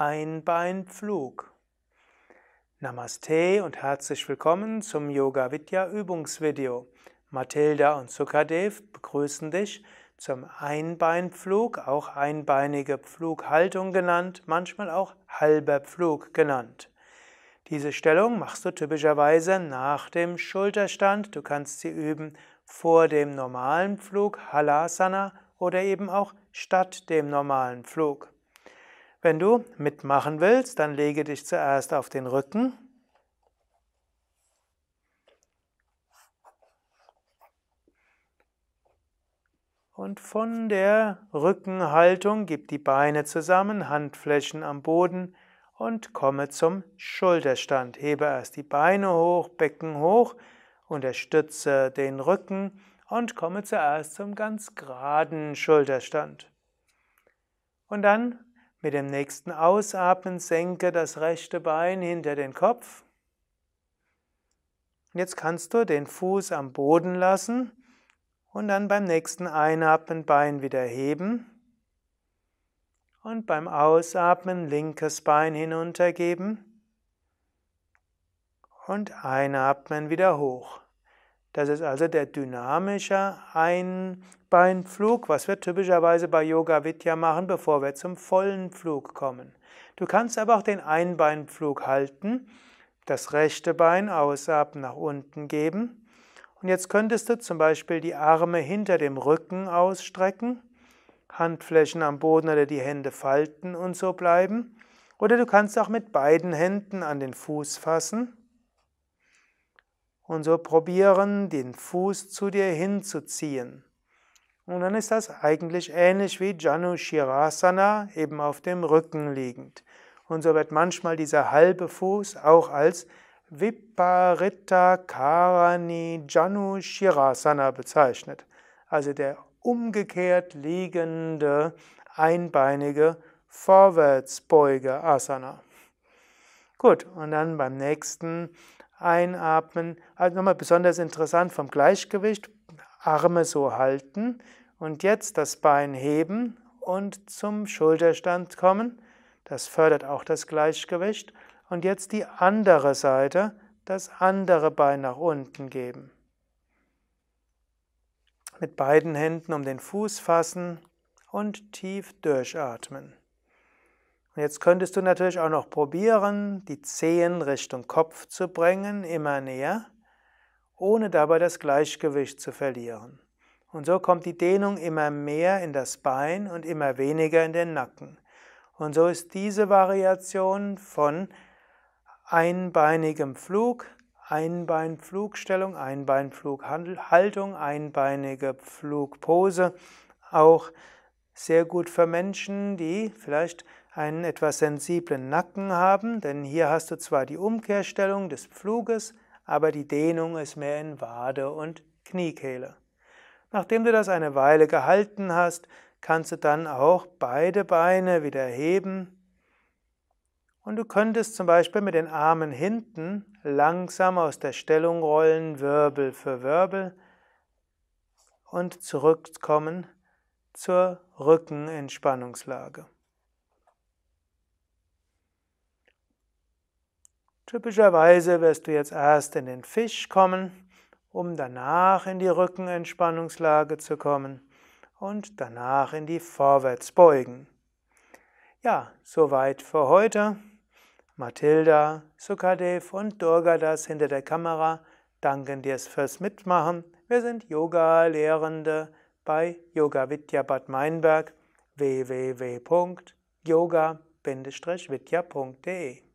Einbeinpflug. Namaste und herzlich willkommen zum Yoga Vidya Übungsvideo. Mathilda und Sukadev begrüßen dich zum Einbeinpflug, auch einbeinige Pflughaltung genannt, manchmal auch halber Pflug genannt. Diese Stellung machst du typischerweise nach dem Schulterstand. Du kannst sie üben vor dem normalen Pflug, Halasana, oder eben auch statt dem normalen Flug. Wenn du mitmachen willst, dann lege dich zuerst auf den Rücken. Und von der Rückenhaltung gib die Beine zusammen, Handflächen am Boden und komme zum Schulterstand. Hebe erst die Beine hoch, Becken hoch, unterstütze den Rücken und komme zuerst zum ganz geraden Schulterstand. Und dann mit dem nächsten Ausatmen senke das rechte Bein hinter den Kopf. Jetzt kannst du den Fuß am Boden lassen und dann beim nächsten Einatmen Bein wieder heben und beim Ausatmen linkes Bein hinuntergeben und einatmen wieder hoch. Das ist also der dynamische Einbeinflug, was wir typischerweise bei Yoga Vidya machen, bevor wir zum vollen Flug kommen. Du kannst aber auch den Einbeinflug halten, das rechte Bein ausatmen nach unten geben. Und jetzt könntest du zum Beispiel die Arme hinter dem Rücken ausstrecken, Handflächen am Boden oder die Hände falten und so bleiben. Oder du kannst auch mit beiden Händen an den Fuß fassen und so probieren, den Fuß zu dir hinzuziehen. Und dann ist das eigentlich ähnlich wie Janu Shirasana, eben auf dem Rücken liegend. Und so wird manchmal dieser halbe Fuß auch als Viparita Karani Janu Shirasana bezeichnet. Also der umgekehrt liegende, einbeinige Vorwärtsbeuge Asana. Gut, und dann beim nächsten Einatmen. Also nochmal besonders interessant vom Gleichgewicht. Arme so halten und jetzt das Bein heben und zum Schulterstand kommen. Das fördert auch das Gleichgewicht. Und jetzt die andere Seite, das andere Bein nach unten geben. Mit beiden Händen um den Fuß fassen und tief durchatmen. Jetzt könntest du natürlich auch noch probieren, die Zehen Richtung Kopf zu bringen, immer näher, ohne dabei das Gleichgewicht zu verlieren. Und so kommt die Dehnung immer mehr in das Bein und immer weniger in den Nacken. Und so ist diese Variation von einbeinigem Flug, Einbeinflugstellung, Einbeinflughaltung, einbeinige Flugpose auch sehr gut für Menschen, die vielleicht einen etwas sensiblen Nacken haben, denn hier hast du zwar die Umkehrstellung des Pfluges, aber die Dehnung ist mehr in Wade und Kniekehle. Nachdem du das eine Weile gehalten hast, kannst du dann auch beide Beine wieder heben und du könntest zum Beispiel mit den Armen hinten langsam aus der Stellung rollen, Wirbel für Wirbel und zurückkommen zur Rückenentspannungslage. Typischerweise wirst du jetzt erst in den Fisch kommen, um danach in die Rückenentspannungslage zu kommen und danach in die Vorwärtsbeugen. Ja, soweit für heute. Mathilda, Sukadev und Durgadas hinter der Kamera danken dir fürs Mitmachen. Wir sind Yoga-Lehrende bei Yoga Vidya Bad Meinberg www.yoga-vidya.de